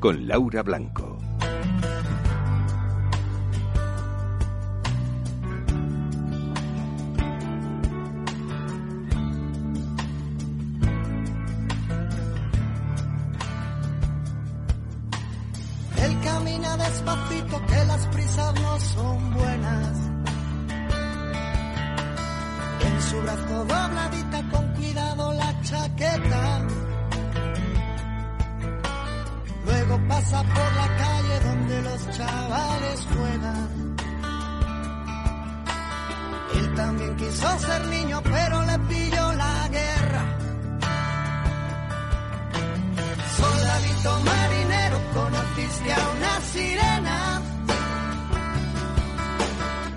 con Laura Blanco. Él camina despacito que las prisas no son buenas. En su brazo dobladita con cuidado la chaqueta. Pasa por la calle donde los chavales juegan. Él también quiso ser niño, pero le pilló la guerra. Soldadito marinero, conociste a una sirena.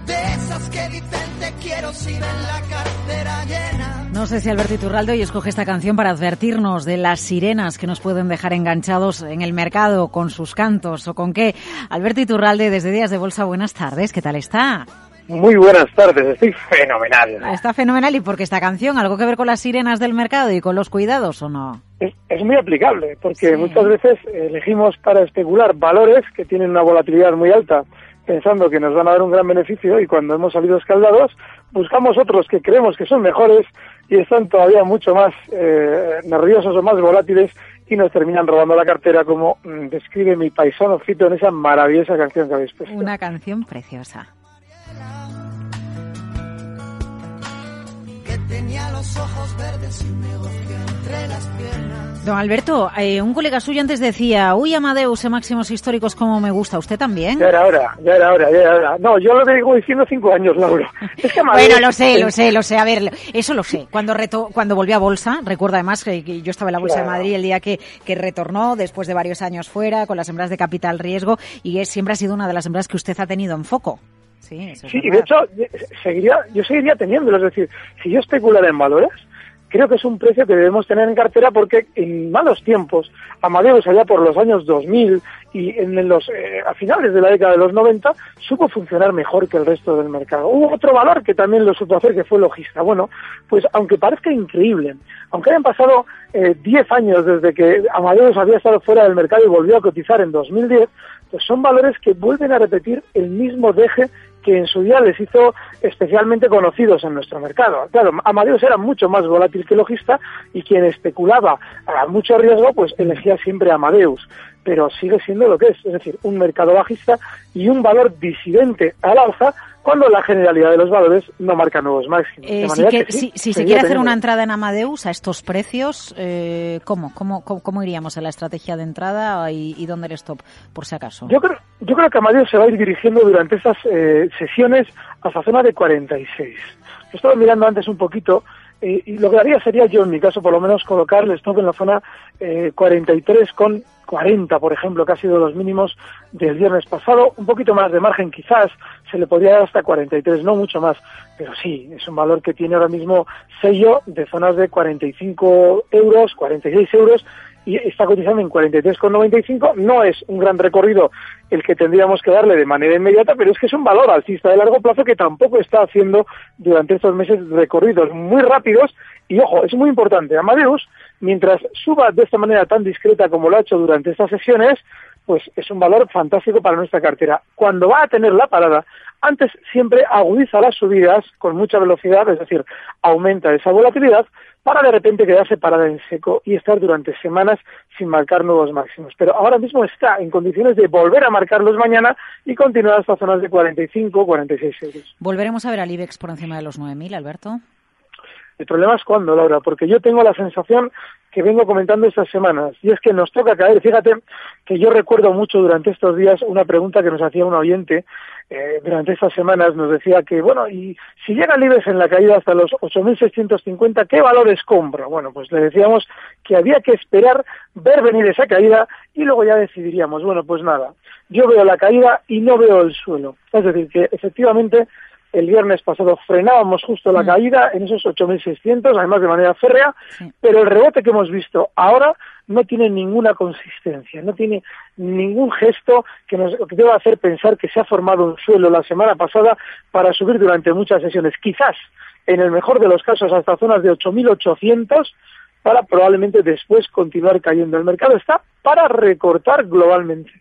De esas que dicen te quiero si ven la cartera llena. No sé si Alberto Iturralde hoy escoge esta canción para advertirnos de las sirenas que nos pueden dejar enganchados en el mercado con sus cantos o con qué. Alberto Iturralde, desde Días de Bolsa, buenas tardes. ¿Qué tal está? Muy buenas tardes, estoy fenomenal. Está fenomenal. ¿Y por qué esta canción? ¿Algo que ver con las sirenas del mercado y con los cuidados o no? Es, es muy aplicable, porque Sí. muchas veces elegimos para especular valores que tienen una volatilidad muy alta, pensando que nos van a dar un gran beneficio y cuando hemos salido escaldados, buscamos otros que creemos que son mejores y están todavía mucho más eh, nerviosos o más volátiles y nos terminan robando la cartera, como mm, describe mi paisano Fito en esa maravillosa canción que habéis puesto. Una canción preciosa. Que tenía los ojos verdes y un negocio entre las piernas. Don Alberto, eh, un colega suyo antes decía, uy, Amadeus, en máximos históricos, como me gusta. ¿Usted también? Ya era hora, ya era hora, ya era hora. No, yo lo digo diciendo cinco años, Laura. Es que Amadeus- Bueno, lo sé, lo sé, lo sé. A ver, eso lo sé. Cuando reto, cuando volvió a bolsa, recuerdo además que, que yo estaba en la bolsa de. Madrid el día que, que retornó después de varios años fuera con las empresas de capital riesgo y es, siempre ha sido una de las empresas que usted ha tenido en foco. Sí, eso es Sí, y de hecho, eh, seguiría, yo seguiría teniéndolo. Es decir, si yo especulara en valores, creo que es un precio que debemos tener en cartera porque en malos tiempos, Amadeus allá por los años 2000 y en los, eh, a finales de la década de los 90, supo funcionar mejor que el resto del mercado. Hubo otro valor que también lo supo hacer, que fue logista. Bueno, pues aunque parezca increíble, aunque hayan pasado eh, 10 años desde que Amadeus había estado fuera del mercado y volvió a cotizar en 2010, pues son valores que vuelven a repetir el mismo deje que en su día les hizo especialmente conocidos en nuestro mercado. Claro, Amadeus era mucho más volátil que logista y quien especulaba a mucho riesgo, pues elegía siempre a Amadeus. Pero sigue siendo lo que es, es decir, un mercado bajista y un valor disidente al alza cuando la generalidad de los valores no marca nuevos máximos. Eh, si, manera que- que sí, si- si se quiere hacer una entrada en Amadeus a estos precios, eh, ¿cómo? ¿Cómo, cómo? cómo iríamos a la estrategia de entrada y, y dónde el stop, por si acaso? Yo creo, yo creo que Amadeus se va a ir dirigiendo durante estas eh, sesiones hasta zona de 46. Lo estaba mirando antes un poquito eh, y lo que haría sería yo, en mi caso, por lo menos colocar el en la zona eh, 43 con 40, por ejemplo, que ha sido los mínimos del viernes pasado. Un poquito más de margen quizás, se le podría dar hasta 43, no mucho más, pero sí, es un valor que tiene ahora mismo sello de zonas de 45 euros, 46 euros y está cotizando en 43,95. No es un gran recorrido el que tendríamos que darle de manera inmediata, pero es que es un valor alcista de largo plazo que tampoco está haciendo durante estos meses recorridos muy rápidos. Y ojo, es muy importante, Amadeus, mientras suba de esta manera tan discreta como lo ha hecho durante estas sesiones, pues es un valor fantástico para nuestra cartera. Cuando va a tener la parada, antes siempre agudiza las subidas con mucha velocidad, es decir, aumenta esa volatilidad para de repente quedarse parada en seco y estar durante semanas sin marcar nuevos máximos. Pero ahora mismo está en condiciones de volver a marcarlos mañana y continuar hasta zonas de 45 46 euros. ¿Volveremos a ver al IBEX por encima de los 9.000, Alberto? El problema es cuándo, Laura, porque yo tengo la sensación que vengo comentando estas semanas, y es que nos toca caer. Fíjate que yo recuerdo mucho durante estos días una pregunta que nos hacía un oyente eh, durante estas semanas, nos decía que, bueno, y si llega el IBEX en la caída hasta los 8.650, ¿qué valores compro? Bueno, pues le decíamos que había que esperar ver venir esa caída y luego ya decidiríamos, bueno, pues nada, yo veo la caída y no veo el suelo. Es decir, que efectivamente el viernes pasado frenábamos justo la mm. caída en esos 8.600, además de manera férrea, pero el rebote que hemos visto ahora no tiene ninguna consistencia, no tiene ningún gesto que nos que deba hacer pensar que se ha formado un suelo la semana pasada para subir durante muchas sesiones. Quizás, en el mejor de los casos, hasta zonas de 8.800 para probablemente después continuar cayendo. El mercado está para recortar globalmente.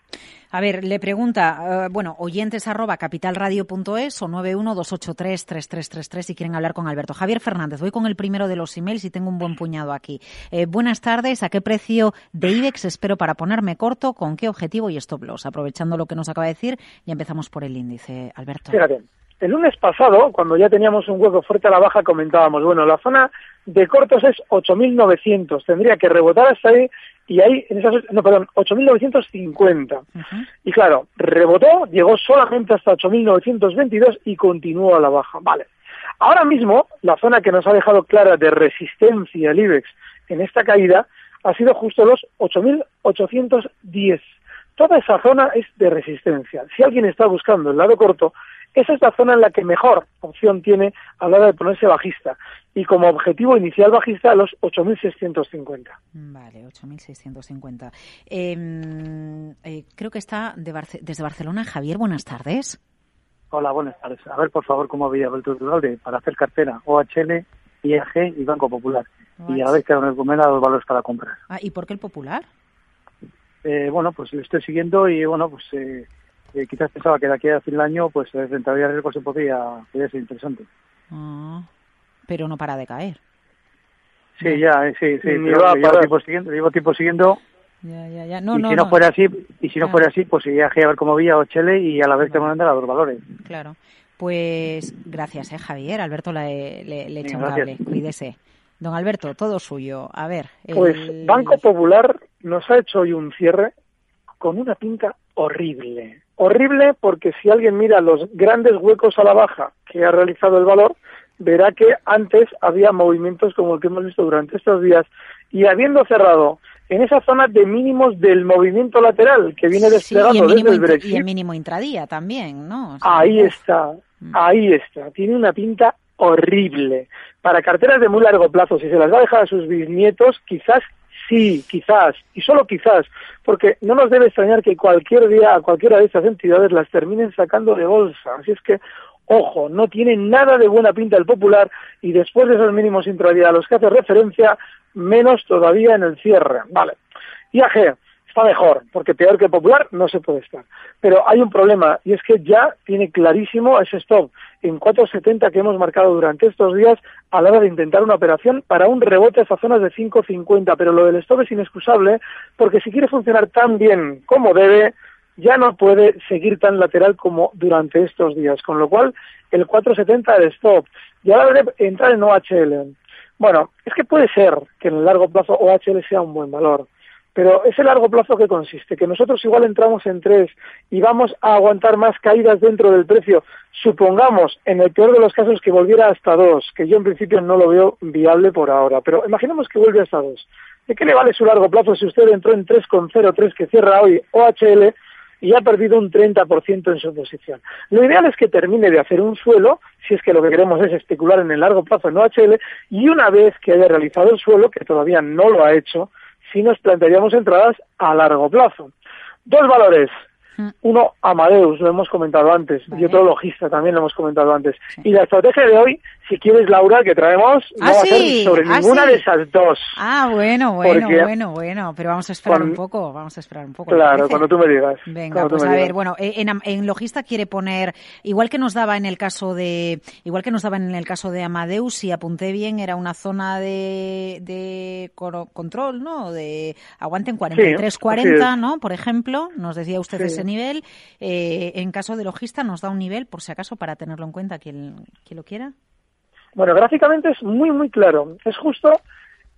A ver, le pregunta, eh, bueno, oyentes arroba capitalradio.es o 912833333 si quieren hablar con Alberto. Javier Fernández, voy con el primero de los emails y tengo un buen puñado aquí. Eh, buenas tardes, ¿a qué precio de IBEX espero para ponerme corto? ¿Con qué objetivo y stop loss? Aprovechando lo que nos acaba de decir, ya empezamos por el índice, Alberto. Fíjate, el lunes pasado, cuando ya teníamos un hueco fuerte a la baja, comentábamos, bueno, la zona de cortos es 8.900, tendría que rebotar hasta ahí y ahí, en esas, no, perdón, 8.950. Y claro, rebotó, llegó solamente hasta 8.922 y continuó a la baja. Vale. Ahora mismo, la zona que nos ha dejado clara de resistencia el IBEX en esta caída ha sido justo los 8.810. Toda esa zona es de resistencia. Si alguien está buscando el lado corto, esa es la zona en la que mejor opción tiene a la hora de ponerse bajista. Y como objetivo inicial bajista, los 8.650. Vale, 8.650. Em, eh, creo que está desde Barcelona. Javier, buenas tardes. Hola, buenas tardes. A ver, por favor, cómo había vuelto el para hacer cartera OHL, IAG y Banco Popular. Y a la vez que han recomendado los valores para comprar. Ah, ¿y por qué el Popular? Eh, bueno, pues lo estoy siguiendo y bueno, pues eh, eh, quizás pensaba que de aquí a fin de año, pues la rentabilidad de riesgo se podría, podría ser interesante. Ah, pero no para de caer. Sí, ya, eh, sí, sí. Llevo, tiempo siguiendo, llevo tiempo siguiendo. Ya, ya, ya. No, y no, si no, fuera así, y si no fuera así, pues iría a ver cómo vía o y a la vez te mandan a los valores. Claro. Pues gracias, eh, Javier. Alberto le, le, le echa un cable. Cuídese. Don Alberto, todo suyo. A ver. Pues Banco Popular nos ha hecho hoy un cierre con una pinta horrible. Horrible porque si alguien mira los grandes huecos a la baja que ha realizado el valor, verá que antes había movimientos como el que hemos visto durante estos días y habiendo cerrado en esa zona de mínimos del movimiento lateral que viene desplegado desde el Brexit. Y el mínimo intradía también, ¿no? ahí está, mm. ahí está. Tiene una pinta horrible. Para carteras de muy largo plazo, si se las va a dejar a sus bisnietos, quizás Sí, quizás, y solo quizás, porque no nos debe extrañar que cualquier día a cualquiera de estas entidades las terminen sacando de bolsa. Así es que, ojo, no tiene nada de buena pinta el popular y después de esos mínimos intradía a los que hace referencia, menos todavía en el cierre. Vale. IAG, está mejor, porque peor que Popular no se puede estar. Pero hay un problema, y es que ya tiene clarísimo ese stop en 4.70 que hemos marcado durante estos días a la hora de intentar una operación para un rebote a esas zonas de 5.50. Pero lo del stop es inexcusable, porque si quiere funcionar tan bien como debe, ya no puede seguir tan lateral como durante estos días. Con lo cual, el 4.70 el stop. Y ahora de entrar en OHL. Bueno, es que puede ser que en el largo plazo OHL sea un buen valor pero ese largo plazo que consiste, que nosotros igual entramos en tres y vamos a aguantar más caídas dentro del precio, supongamos en el peor de los casos que volviera hasta dos, que yo en principio no lo veo viable por ahora, pero imaginemos que vuelve hasta dos. ¿De qué le vale su largo plazo si usted entró en 3,03 que cierra hoy OHL y ha perdido un 30% en su posición? Lo ideal es que termine de hacer un suelo, si es que lo que queremos es especular en el largo plazo en OHL, y una vez que haya realizado el suelo, que todavía no lo ha hecho, si nos plantearíamos entradas a largo plazo. Dos valores. Uno, Amadeus, lo hemos comentado antes, y otro logista, también lo hemos comentado antes. Y la estrategia de hoy si quieres, Laura, que traemos, no ah, va a ser sobre ah, ninguna de esas dos. Ah, bueno, bueno, bueno, bueno, pero vamos a esperar un poco, vamos a esperar un poco. Claro, cuando tú me digas. Venga, pues a ver, bueno, eh, en, en, Logista quiere poner, igual que nos daba en el caso de, igual que nos daba en el caso de Amadeus, si apunté bien, era una zona de, de control, ¿no? De aguante en 43-40, ¿no? Por ejemplo, nos decía usted ese nivel. Eh, en caso de Logista nos da un nivel, por si acaso, para tenerlo en cuenta quien, quien lo quiera. Bueno, gráficamente es muy, muy claro. Es justo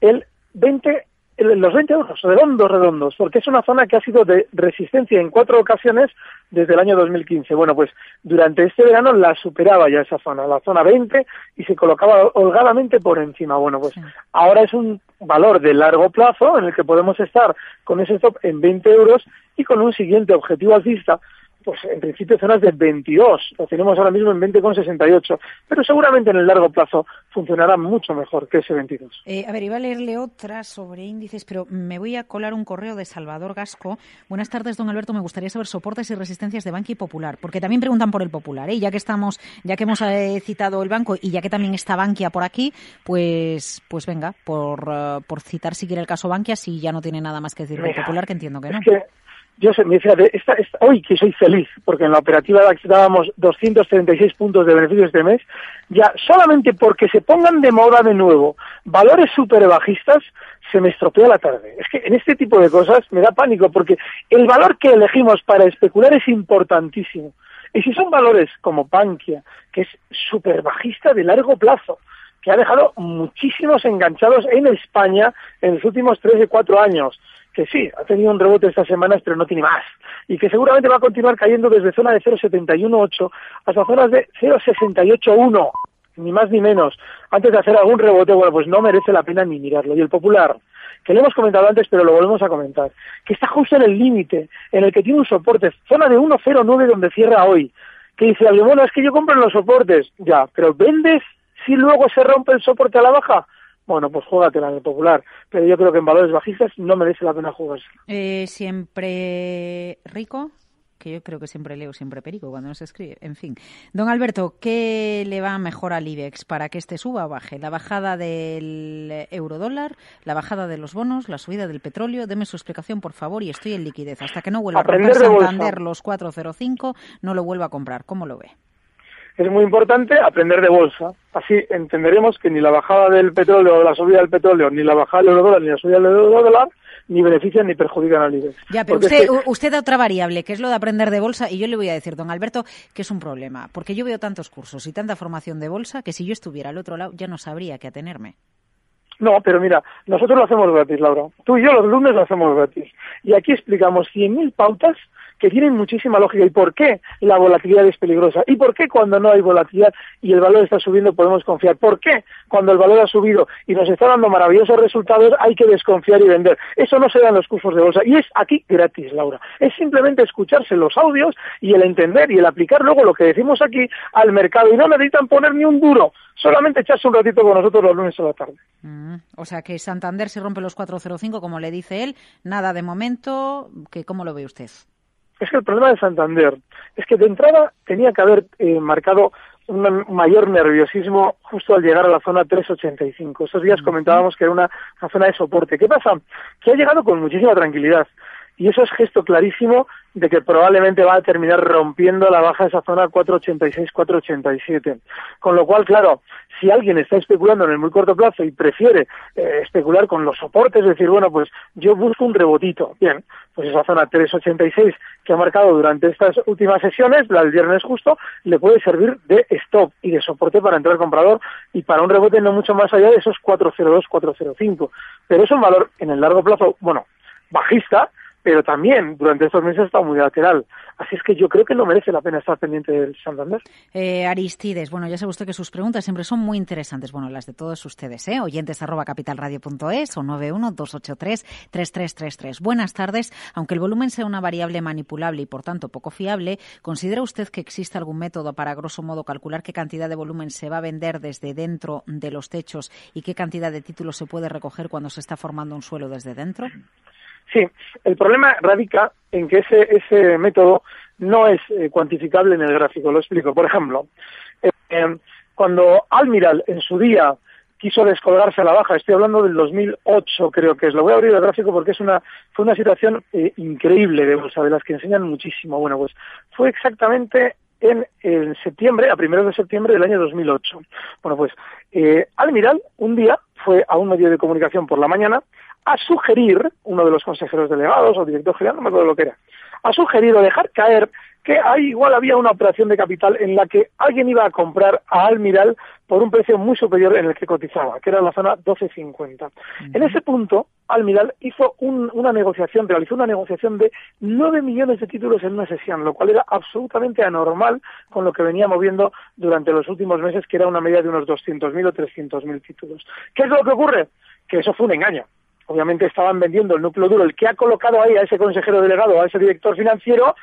el 20 los 20 euros, redondos, redondos, porque es una zona que ha sido de resistencia en cuatro ocasiones desde el año 2015. Bueno, pues durante este verano la superaba ya esa zona, la zona 20, y se colocaba holgadamente por encima. Bueno, pues ahora es un valor de largo plazo en el que podemos estar con ese stop en 20 euros y con un siguiente objetivo alcista pues en principio zonas de 22, lo tenemos ahora mismo en 20,68, pero seguramente en el largo plazo funcionará mucho mejor que ese 22. Eh, a ver, iba a leerle otra sobre índices, pero me voy a colar un correo de Salvador Gasco. Buenas tardes, don Alberto, me gustaría saber soportes y resistencias de Banqui Popular, porque también preguntan por el Popular, ¿eh? ya que estamos, ya que hemos eh, citado el banco y ya que también está Bankia por aquí, pues, pues venga, por, uh, por citar si quiere el caso Bankia, si ya no tiene nada más que decir del Popular, que entiendo que no yo me decía, esta, hoy que soy feliz, porque en la operativa dábamos 236 puntos de beneficios este mes, ya solamente porque se pongan de moda de nuevo valores súper bajistas, se me estropea la tarde. Es que en este tipo de cosas me da pánico, porque el valor que elegimos para especular es importantísimo. Y si son valores como Pankia, que es súper bajista de largo plazo, que ha dejado muchísimos enganchados en España en los últimos tres o cuatro años, que sí, ha tenido un rebote estas semanas, pero no tiene más. Y que seguramente va a continuar cayendo desde zona de 0,718 hasta zonas de 0,681, ni más ni menos. Antes de hacer algún rebote, bueno, pues no merece la pena ni mirarlo. Y el popular, que lo hemos comentado antes, pero lo volvemos a comentar, que está justo en el límite, en el que tiene un soporte, zona de 1,09 donde cierra hoy. Que dice alguien, bueno, es que yo compro en los soportes. Ya, pero ¿vendes si luego se rompe el soporte a la baja? Bueno, pues juégatela en el popular. Pero yo creo que en valores bajistas no merece la pena jugarse. Eh, siempre rico, que yo creo que siempre leo, siempre perico cuando no se escribe. En fin. Don Alberto, ¿qué le va mejor al IBEX para que este suba o baje? ¿La bajada del eurodólar, la bajada de los bonos, la subida del petróleo? Deme su explicación, por favor, y estoy en liquidez. Hasta que no vuelva a romper Santander los 405, no lo vuelva a comprar. ¿Cómo lo ve? Es muy importante aprender de bolsa. Así entenderemos que ni la bajada del petróleo o la subida del petróleo, ni la bajada del eurodólar, ni la subida del eurodólar, ni benefician ni perjudican al IBEX. Ya, pero usted, usted da otra variable, que es lo de aprender de bolsa, y yo le voy a decir, don Alberto, que es un problema, porque yo veo tantos cursos y tanta formación de bolsa que si yo estuviera al otro lado ya no sabría qué atenerme. No, pero mira, nosotros lo hacemos gratis, Laura. Tú y yo los lunes lo hacemos gratis. Y aquí explicamos 100.000 pautas que tienen muchísima lógica. ¿Y por qué la volatilidad es peligrosa? ¿Y por qué cuando no hay volatilidad y el valor está subiendo podemos confiar? ¿Por qué cuando el valor ha subido y nos está dando maravillosos resultados hay que desconfiar y vender? Eso no se da en los cursos de bolsa. Y es aquí gratis, Laura. Es simplemente escucharse los audios y el entender y el aplicar luego lo que decimos aquí al mercado. Y no necesitan poner ni un duro solamente echarse un ratito con nosotros los lunes a la tarde. Mm, o sea que Santander se rompe los 405, como le dice él, nada de momento, que ¿cómo lo ve usted? Es que el problema de Santander es que de entrada tenía que haber eh, marcado un mayor nerviosismo justo al llegar a la zona 385. Esos días comentábamos que era una, zona de soporte. ¿Qué pasa? Que ha llegado con muchísima tranquilidad. Y eso es gesto clarísimo de que probablemente va a terminar rompiendo la baja de esa zona 486-487. Con lo cual, claro, si alguien está especulando en el muy corto plazo y prefiere eh, especular con los soportes, es decir, bueno, pues yo busco un rebotito. Bien, pues esa zona 386 que ha marcado durante estas últimas sesiones, la del viernes justo, le puede servir de stop y de soporte para entrar comprador y para un rebote no mucho más allá de esos 402, 405. Pero es un valor en el largo plazo, bueno, bajista, pero también durante estos meses ha muy lateral. Así es que yo creo que no merece la pena estar pendiente del Santander. Eh, Aristides, bueno, ya sabe usted que sus preguntas siempre son muy interesantes. Bueno, las de todos ustedes, ¿eh? Oyentes arroba capitalradio.es o 912833333. Buenas tardes. Aunque el volumen sea una variable manipulable y por tanto poco fiable, ¿considera usted que existe algún método para, grosso modo, calcular qué cantidad de volumen se va a vender desde dentro de los techos y qué cantidad de títulos se puede recoger cuando se está formando un suelo desde dentro? Sí, el problema radica en que ese, ese método no es eh, cuantificable en el gráfico. Lo explico. Por ejemplo, eh, em, cuando Almiral en su día quiso descolgarse a la baja, estoy hablando del 2008 creo que es, lo voy a abrir el gráfico porque es una, fue una situación eh, increíble de bolsa, de las que enseñan muchísimo. Bueno, pues fue exactamente en, en septiembre, a primeros de septiembre del año 2008. Bueno, pues eh, Almiral un día fue a un medio de comunicación por la mañana a sugerir, uno de los consejeros delegados o director general, no me acuerdo lo que era, ha sugerido dejar caer que ahí igual había una operación de capital en la que alguien iba a comprar a Almiral por un precio muy superior en el que cotizaba, que era la zona 12.50. En ese punto, Almiral hizo una negociación, realizó una negociación de 9 millones de títulos en una sesión, lo cual era absolutamente anormal con lo que venía moviendo durante los últimos meses, que era una media de unos 200.000 o 300.000 títulos. ¿Qué es lo que ocurre? Que eso fue un engaño obviamente estaban vendiendo el núcleo duro, el que ha colocado ahí a ese consejero delegado, a ese director financiero,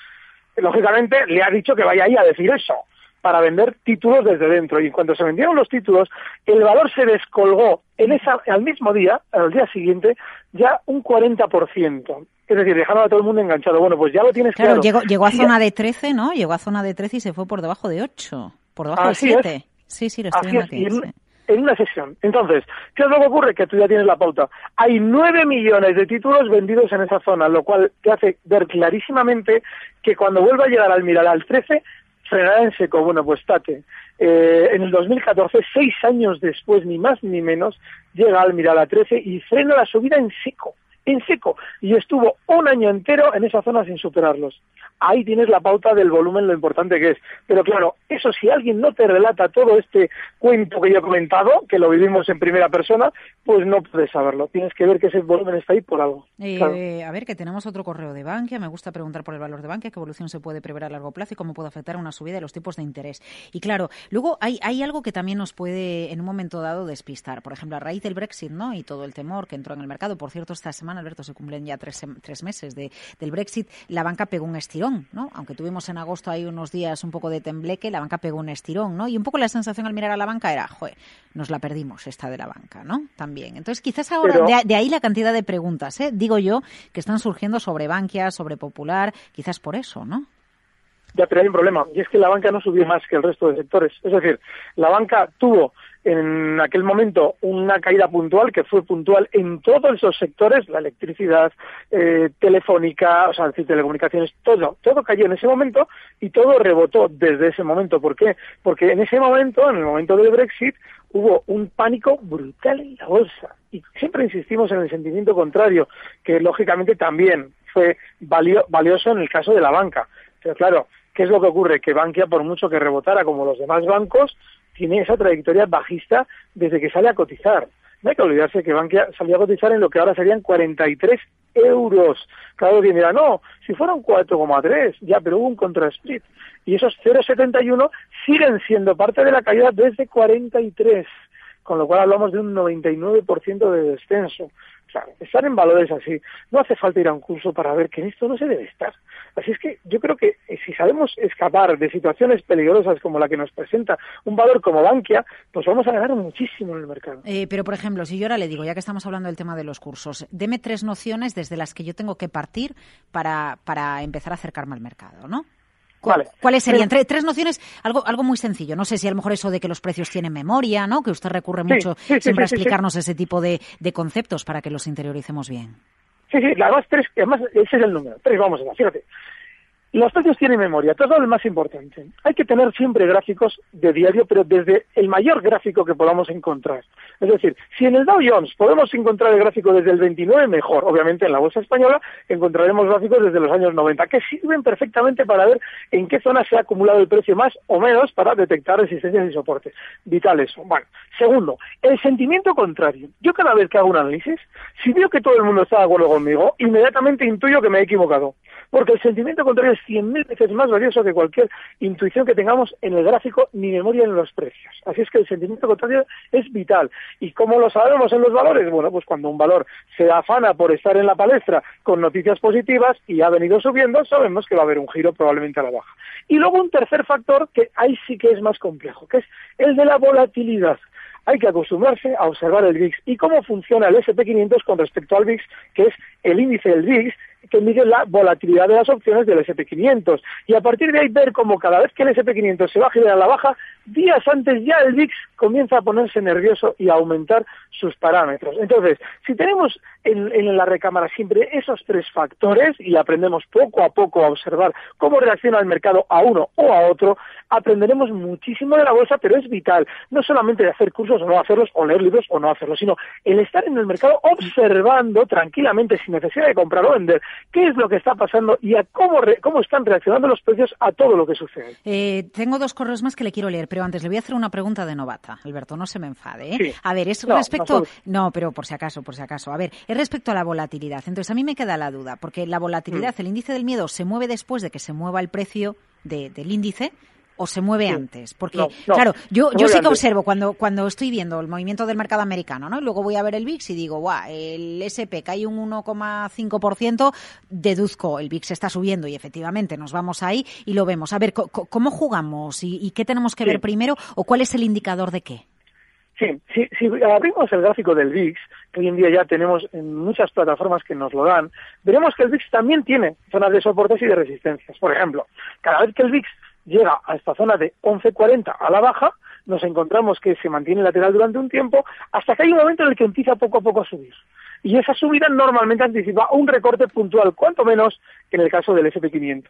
lógicamente le ha dicho que vaya ahí a decir eso para vender títulos desde dentro. Y cuando se vendieron los títulos, el valor se descolgó en esa, al mismo día, al día siguiente, ya un 40%. Es decir, dejaron a todo el mundo enganchado. Bueno, pues ya lo tienes claro. Llegó, llegó a zona de 13, ¿no? Llegó a zona de 13 y se fue por debajo de 8. Por debajo de 7. Sí, sí, lo estoy viendo aquí en una sesión. Entonces, ¿qué es lo que ocurre? Que tú ya tienes la pauta. Hay nueve millones de títulos vendidos en esa zona, lo cual te hace ver clarísimamente que cuando vuelva a llegar al Miral al 13, frenará en seco. Bueno, pues tate. Eh, en el 2014, seis años después, ni más ni menos, llega al Miral a 13 y frena la subida en seco en seco y estuvo un año entero en esa zona sin superarlos. Ahí tienes la pauta del volumen, lo importante que es. Pero claro, eso si alguien no te relata todo este cuento que yo he comentado, que lo vivimos en primera persona, pues no puedes saberlo. Tienes que ver que ese volumen está ahí por algo. Eh, a ver, que tenemos otro correo de Bankia. Me gusta preguntar por el valor de Bankia, qué evolución se puede prever a largo plazo y cómo puede afectar a una subida de los tipos de interés. Y claro, luego hay, hay algo que también nos puede en un momento dado despistar. Por ejemplo, a raíz del Brexit ¿no? y todo el temor que entró en el mercado. Por cierto, esta semana Alberto, se cumplen ya tres, tres meses de, del Brexit, la banca pegó un estirón, ¿no? Aunque tuvimos en agosto ahí unos días un poco de tembleque, la banca pegó un estirón, ¿no? Y un poco la sensación al mirar a la banca era, joder, nos la perdimos esta de la banca, ¿no? También. Entonces, quizás ahora, de, ahí la cantidad de preguntas, ¿eh? Digo yo, que están surgiendo sobre Bankia, sobre Popular, quizás por eso, ¿no? Ya, pero hay un problema, y es que la banca no subió más que el resto de sectores. Es decir, la banca tuvo en aquel momento una caída puntual que fue puntual en todos esos sectores, la electricidad, eh, telefónica, o sea, decir, telecomunicaciones, todo, todo cayó en ese momento y todo rebotó desde ese momento. ¿Por qué? Porque en ese momento, en el momento del Brexit, hubo un pánico brutal en la bolsa. Y siempre insistimos en el sentimiento contrario, que lógicamente también fue valioso en el caso de la banca. Pero claro, ¿qué es lo que ocurre? Que Bankia, por mucho que rebotara como los demás bancos, tiene esa trayectoria bajista desde que sale a cotizar. No hay que olvidarse que Bankia salió a cotizar en lo que ahora serían 43 euros. Claro, quien dirá, no, si fueron 4,3, ya, pero hubo un contra-split. Y esos 0,71 siguen siendo parte de la caída desde 43, con lo cual hablamos de un 99% de descenso. Claro, estar en valores así, no hace falta ir a un curso para ver que en esto no se debe estar. Así es que yo creo que eh, si sabemos escapar de situaciones peligrosas como la que nos presenta un valor como Bankia, pues vamos a ganar muchísimo en el mercado. Eh, pero, por ejemplo, si yo ahora le digo, ya que estamos hablando del tema de los cursos, deme tres nociones desde las que yo tengo que partir para, para empezar a acercarme al mercado, ¿no? ¿Cuáles serían? tres nociones, algo, algo muy sencillo. No sé si a lo mejor eso de que los precios tienen memoria, ¿no? Que usted recurre mucho siempre a explicarnos ese tipo de, de, conceptos para que los interioricemos bien. Sí, sí, además, tres, además ese es el número. Tres, vamos a ver, fíjate. Los precios tienen memoria, todo lo más importante. Hay que tener siempre gráficos de diario, pero desde el mayor gráfico que podamos encontrar. Es decir, si en el Dow Jones podemos encontrar el gráfico desde el 29, mejor. Obviamente en la bolsa española encontraremos gráficos desde los años 90, que sirven perfectamente para ver en qué zona se ha acumulado el precio más o menos para detectar resistencias y soportes. Vital eso. Bueno, segundo, el sentimiento contrario. Yo cada vez que hago un análisis, si veo que todo el mundo está de acuerdo conmigo, inmediatamente intuyo que me he equivocado. Porque el sentimiento contrario es 100.000 veces más valioso que cualquier intuición que tengamos en el gráfico ni memoria en los precios. Así es que el sentimiento contrario es vital. ¿Y cómo lo sabemos en los valores? Bueno, pues cuando un valor se afana por estar en la palestra con noticias positivas y ha venido subiendo, sabemos que va a haber un giro probablemente a la baja. Y luego un tercer factor que ahí sí que es más complejo, que es el de la volatilidad hay que acostumbrarse a observar el VIX y cómo funciona el SP500 con respecto al VIX, que es el índice del VIX que mide la volatilidad de las opciones del SP500. Y a partir de ahí ver cómo cada vez que el SP500 se va a girar a la baja, días antes ya el VIX comienza a ponerse nervioso y a aumentar sus parámetros. Entonces, si tenemos en, en, la recámara siempre esos tres factores y aprendemos poco a poco a observar cómo reacciona el mercado a uno o a otro, aprenderemos muchísimo de la bolsa, pero es vital, no solamente de hacer cursos o no hacerlos, o leer libros o no hacerlos, sino el estar en el mercado observando tranquilamente, sin necesidad de comprar o vender, qué es lo que está pasando y a cómo, cómo están reaccionando los precios a todo lo que sucede. Eh, tengo dos correos más que le quiero leer, pero antes le voy a hacer una pregunta de novata. Alberto, no se me enfade. ¿eh? A ver, es respecto. No, pero por si acaso, por si acaso. A ver, es respecto a la volatilidad. Entonces, a mí me queda la duda, porque la volatilidad, mm. el índice del miedo, se mueve después de que se mueva el precio del índice o se mueve antes? Porque, claro, yo, yo sí que observo cuando, cuando estoy viendo el movimiento del mercado americano, ¿no? Y luego voy a ver el VIX y digo, guau, el SP cae un 1,5%, deduzco, el VIX está subiendo y efectivamente nos vamos ahí y lo vemos. A ver, ¿cómo jugamos y, qué tenemos que ver primero o cuál es el indicador de qué? Sí, si, si abrimos el gráfico del VIX, que hoy en día ya tenemos en muchas plataformas que nos lo dan, veremos que el VIX también tiene zonas de soportes y de resistencias. Por ejemplo, cada vez que el VIX llega a esta zona de 11.40 a la baja, nos encontramos que se mantiene lateral durante un tiempo hasta que hay un momento en el que empieza poco a poco a subir. Y esa subida normalmente anticipa un recorte puntual, cuanto menos que en el caso del SP500.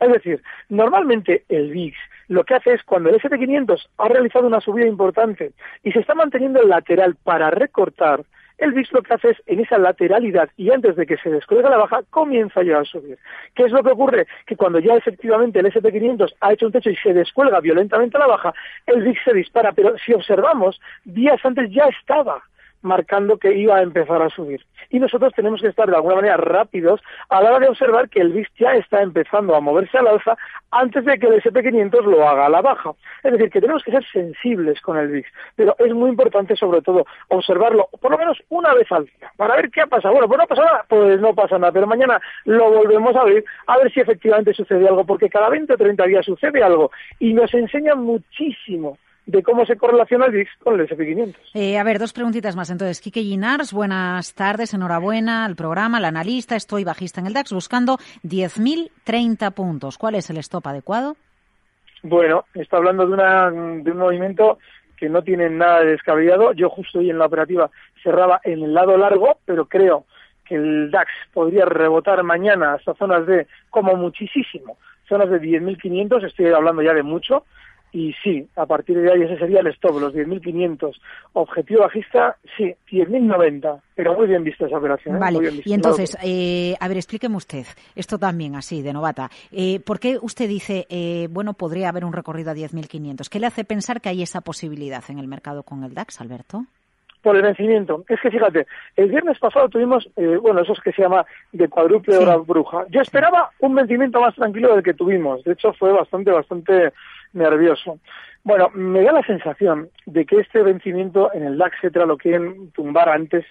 Es decir, normalmente el VIX lo que hace es cuando el SP500 ha realizado una subida importante y se está manteniendo el lateral para recortar, el VIX lo que hace es en esa lateralidad y antes de que se descuelgue la baja comienza ya a subir. ¿Qué es lo que ocurre? Que cuando ya efectivamente el SP500 ha hecho un techo y se descuelga violentamente a la baja, el VIX se dispara, pero si observamos, días antes ya estaba marcando que iba a empezar a subir. Y nosotros tenemos que estar de alguna manera rápidos a la hora de observar que el VIX ya está empezando a moverse al alza antes de que el SP500 lo haga a la baja. Es decir, que tenemos que ser sensibles con el VIX, pero es muy importante sobre todo observarlo por lo menos una vez al día para ver qué ha pasado. Bueno, pues no pasa nada, pues no pasa nada, pero mañana lo volvemos a abrir a ver si efectivamente sucede algo, porque cada 20 o 30 días sucede algo y nos enseña muchísimo de cómo se correlaciona el VIX con el SP500. Eh, a ver, dos preguntitas más. Entonces, Quique Ginars, buenas tardes, enhorabuena al programa, al analista. Estoy bajista en el DAX buscando 10.030 puntos. ¿Cuál es el stop adecuado? Bueno, está hablando de, una, de un movimiento que no tiene nada de descabellado. Yo justo hoy en la operativa cerraba en el lado largo, pero creo que el DAX podría rebotar mañana hasta zonas de, como muchísimo, zonas de 10.500, estoy hablando ya de mucho, y sí, a partir de ahí ese sería el stop, los 10.500. Objetivo bajista, sí, 10.090, pero muy bien vista esa operación. ¿eh? Vale, y entonces, eh, a ver, explíqueme usted, esto también así, de novata. Eh, ¿Por qué usted dice, eh, bueno, podría haber un recorrido a 10.500? ¿Qué le hace pensar que hay esa posibilidad en el mercado con el DAX, Alberto? por el vencimiento. Es que fíjate, el viernes pasado tuvimos, eh, bueno, eso es que se llama de cuádruple hora bruja. Yo esperaba un vencimiento más tranquilo del que tuvimos. De hecho, fue bastante, bastante nervioso. Bueno, me da la sensación de que este vencimiento en el DAX, etcétera, lo quieren tumbar antes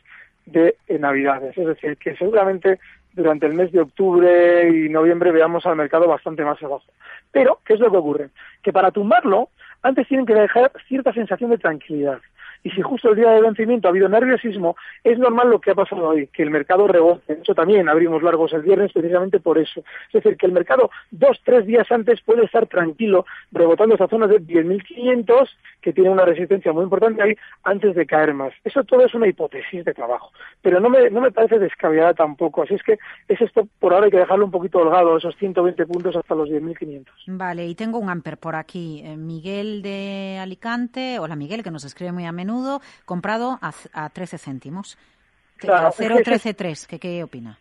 de Navidades. Es decir, que seguramente durante el mes de octubre y noviembre veamos al mercado bastante más abajo. Pero, ¿qué es lo que ocurre? Que para tumbarlo, antes tienen que dejar cierta sensación de tranquilidad. Y si justo el día de vencimiento ha habido nerviosismo, es normal lo que ha pasado hoy, que el mercado rebote. De hecho, también abrimos largos el viernes precisamente por eso. Es decir, que el mercado dos, tres días antes puede estar tranquilo, rebotando esa zona de 10.500, que tiene una resistencia muy importante ahí, antes de caer más. Eso todo es una hipótesis de trabajo. Pero no me, no me parece descabellada tampoco. Así es que es esto, por ahora hay que dejarlo un poquito holgado, esos 120 puntos hasta los 10.500. Vale, y tengo un amper por aquí. Eh, Miguel de Alicante. Hola Miguel, que nos escribe muy a menudo comprado a, a 13 céntimos. Claro, a 0,133, ¿qué, ¿qué opina?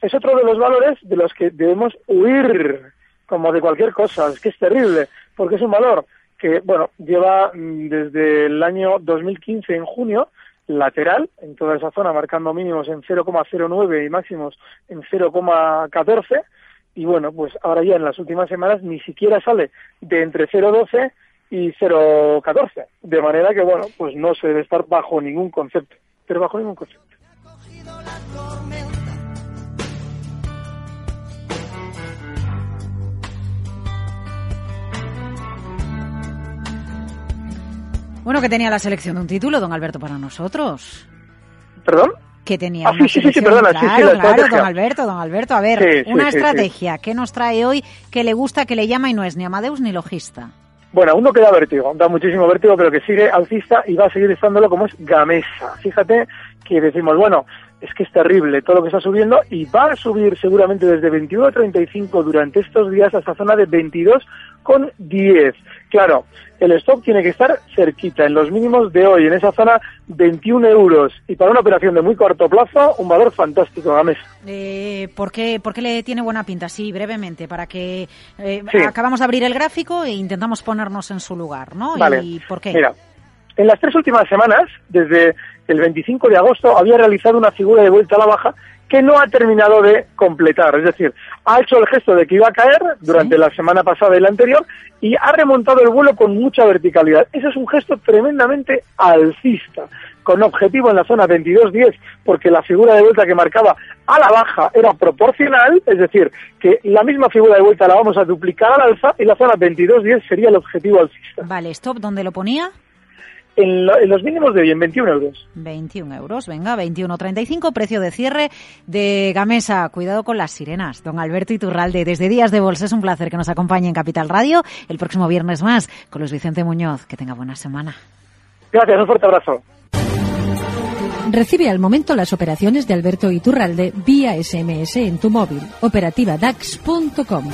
Es otro de los valores de los que debemos huir, como de cualquier cosa. Es que es terrible, porque es un valor que, bueno, lleva mm, desde el año 2015, en junio, lateral en toda esa zona, marcando mínimos en 0,09 y máximos en 0,14. Y bueno, pues ahora ya en las últimas semanas ni siquiera sale de entre 0,12 y 0,14. De manera que, bueno, pues no se debe estar bajo ningún concepto, pero bajo ningún concepto. Bueno, que tenía la selección de un título, don Alberto, para nosotros. ¿Perdón? Que tenía ah, una sí, sí, sí, perdona, claro, claro, don Alberto, don Alberto. A ver, una estrategia, ¿qué nos trae hoy que le gusta, que le llama y no es ni Amadeus ni logista? Bueno, uno que da vértigo, da muchísimo vértigo, pero que sigue alcista y va a seguir estándolo como es Gamesa. Fíjate que decimos, bueno, es que es terrible todo lo que está subiendo y va a subir seguramente desde 21.35 durante estos días hasta zona de 22,10. Claro, el stock tiene que estar cerquita, en los mínimos de hoy, en esa zona 21 euros. Y para una operación de muy corto plazo, un valor fantástico, Games. Eh, ¿por, qué, ¿Por qué le tiene buena pinta? Sí, brevemente, para que eh, acabamos de abrir el gráfico e intentamos ponernos en su lugar, ¿no? Vale. ¿Y por qué? Mira, en las tres últimas semanas, desde el 25 de agosto, había realizado una figura de vuelta a la baja que no ha terminado de completar. Es decir, ha hecho el gesto de que iba a caer durante la semana pasada y la anterior y ha remontado el vuelo con mucha verticalidad. Ese es un gesto tremendamente alcista, con objetivo en la zona 22.10, porque la figura de vuelta que marcaba a la baja era proporcional, es decir, que la misma figura de vuelta la vamos a duplicar al alza y la zona 22.10 sería el objetivo alcista. Vale, stop, ¿dónde lo ponía? En, los mínimos de hoy, en 21 euros. 21 euros, venga, 21.35, precio de cierre de Gamesa. Cuidado con las sirenas. Don Alberto Iturralde, desde Días de Bolsa, es un placer que nos acompañe en Capital Radio. El próximo viernes más con Luis Vicente Muñoz. Que tenga buena semana. Gracias, un fuerte abrazo. Recibe al momento las operaciones de Alberto Iturralde vía SMS en tu móvil. Operativa DAX.com.